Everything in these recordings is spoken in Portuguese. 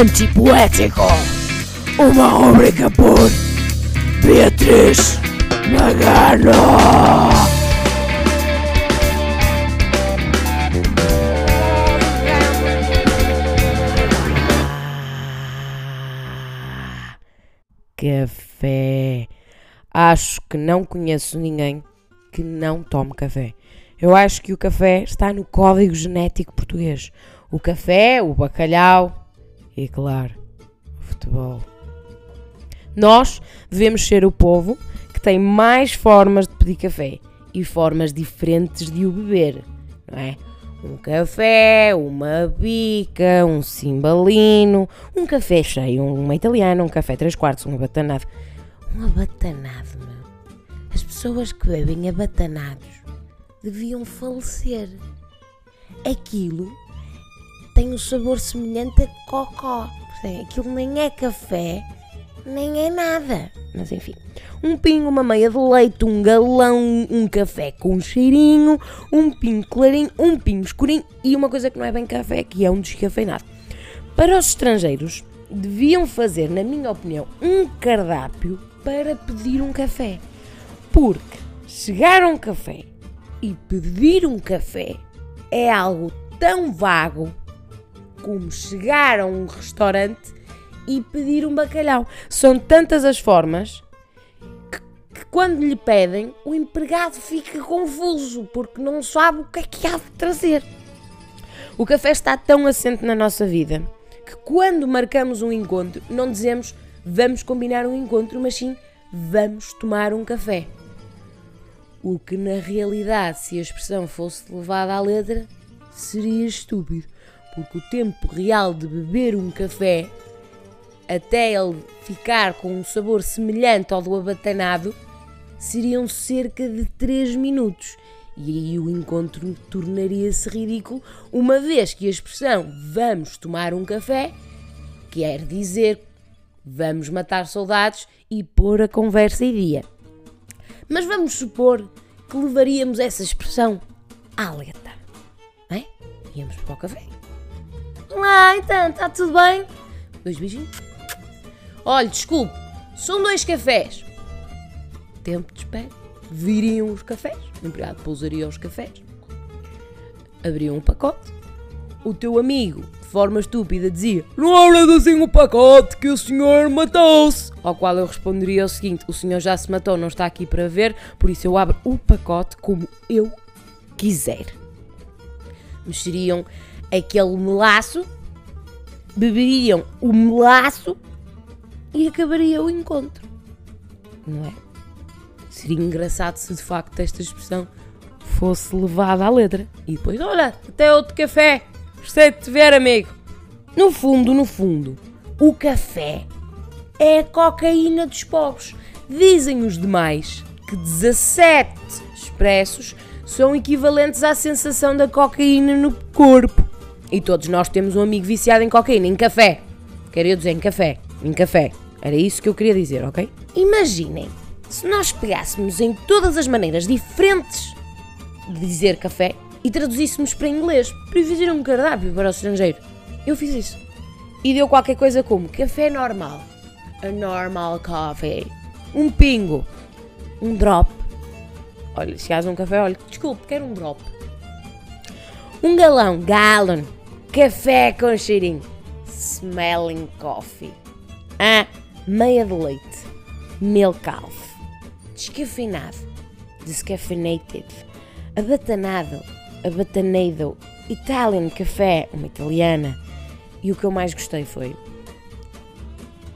Antipoético. Uma rubrica por Beatriz Magano. Café. Acho que não conheço ninguém que não tome café. Eu acho que o café está no código genético português. O café, o bacalhau e, claro, futebol. Nós devemos ser o povo que tem mais formas de pedir café e formas diferentes de o beber, não é? Um café, uma bica, um cimbalino, um café cheio, uma italiana, um café três quartos, um abatanado. Um abatanado, meu. As pessoas que bebem abatanados deviam falecer. Aquilo tem um sabor semelhante a cocó. Aquilo nem é café, nem é nada. Mas enfim, um pingo, uma meia de leite, um galão, um café com cheirinho, um pingo clarinho, um pingo escurinho e uma coisa que não é bem café, que é um descafeinado. Para os estrangeiros, deviam fazer, na minha opinião, um cardápio para pedir um café. Porque chegar a um café e pedir um café é algo tão vago como chegar a um restaurante e pedir um bacalhau. São tantas as formas que, que, quando lhe pedem, o empregado fica confuso porque não sabe o que é que há de trazer. O café está tão assente na nossa vida que quando marcamos um encontro, não dizemos vamos combinar um encontro, mas sim vamos tomar um café. O que na realidade, se a expressão fosse levada à letra, seria estúpido, porque o tempo real de beber um café até ele ficar com um sabor semelhante ao do abatanado seriam cerca de 3 minutos. E aí o encontro tornaria-se ridículo, uma vez que a expressão vamos tomar um café quer dizer vamos matar saudades e pôr a conversa em dia. Mas vamos supor que levaríamos essa expressão à letra, não é? Íamos para o café. Olá, então, está tudo bem? Dois beijinhos. Olha, desculpe, são dois cafés. Tempo de espera. Viriam os cafés. O empregado pousaria os cafés. Abriam um pacote. O teu amigo, de forma estúpida, dizia: Não abra assim o pacote que o senhor matou-se. Ao qual eu responderia o seguinte: O senhor já se matou, não está aqui para ver, por isso eu abro o pacote como eu quiser. Mexeriam aquele melaço, beberiam o melaço e acabaria o encontro. Não é? Seria engraçado se de facto esta expressão fosse levada à letra. E depois, olha, até outro café. Gostei de te ver, amigo. No fundo, no fundo, o café é a cocaína dos pobres. Dizem os demais que 17 expressos são equivalentes à sensação da cocaína no corpo. E todos nós temos um amigo viciado em cocaína, em café. Queria dizer em café, em café. Era isso que eu queria dizer, ok? Imaginem se nós pegássemos em todas as maneiras diferentes de dizer café e traduzíssemos para inglês para fazer um cardápio para o estrangeiro. Eu fiz isso. E deu qualquer coisa como café normal, a normal coffee, um pingo, um drop. Olha, se chegares um café, olha, desculpe, quero um drop. Um galão, gallon, café com cheirinho, smelling coffee. Ah, meia de leite, milk half, descafeinado, descafeinated, abatanado, abatanado, Italian café, uma italiana. E o que eu mais gostei foi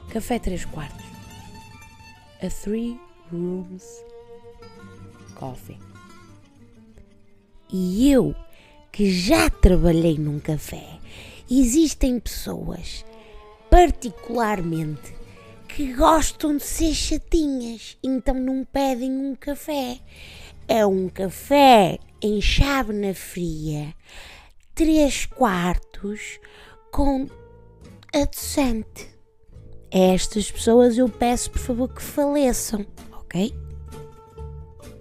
café 3 quartos, a three rooms coffee. E eu, que já trabalhei num café, existem pessoas, particularmente, que gostam de ser chatinhas, então não pedem um café. É um café em chávena fria, 3 quartos, com adoçante. A estas pessoas eu peço, por favor, que faleçam, ok?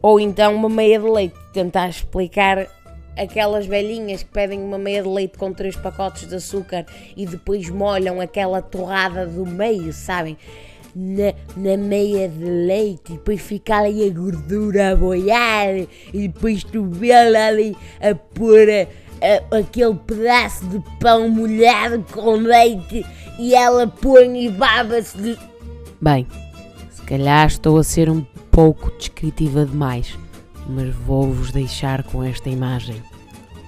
Ou então uma meia de leite, tentar explicar aquelas velhinhas que pedem uma meia de leite com três pacotes de açúcar e depois molham aquela torrada do meio, sabem? Na, na meia de leite e depois fica ali a gordura a boiar e depois tu vê ali a pôr a- a- aquele pedaço de pão molhado com leite e ela põe e baba-se de... Bem, se calhar estou a ser um pouco descritiva demais, mas vou-vos deixar com esta imagem,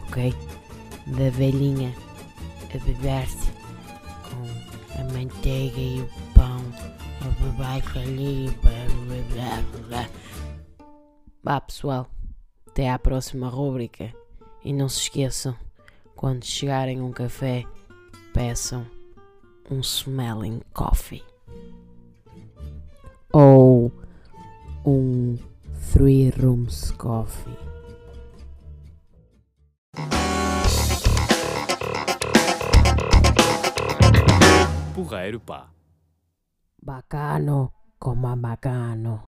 ok? Da velhinha a beber-se com a manteiga e o pão, a beber ali, blá, blá, blá. Vá pessoal, até à próxima rúbrica e não se esqueçam, quando chegarem um café, peçam um smelling coffee ou um Three Rooms Coffee. Porreiro, pá. Bacano, como bacano.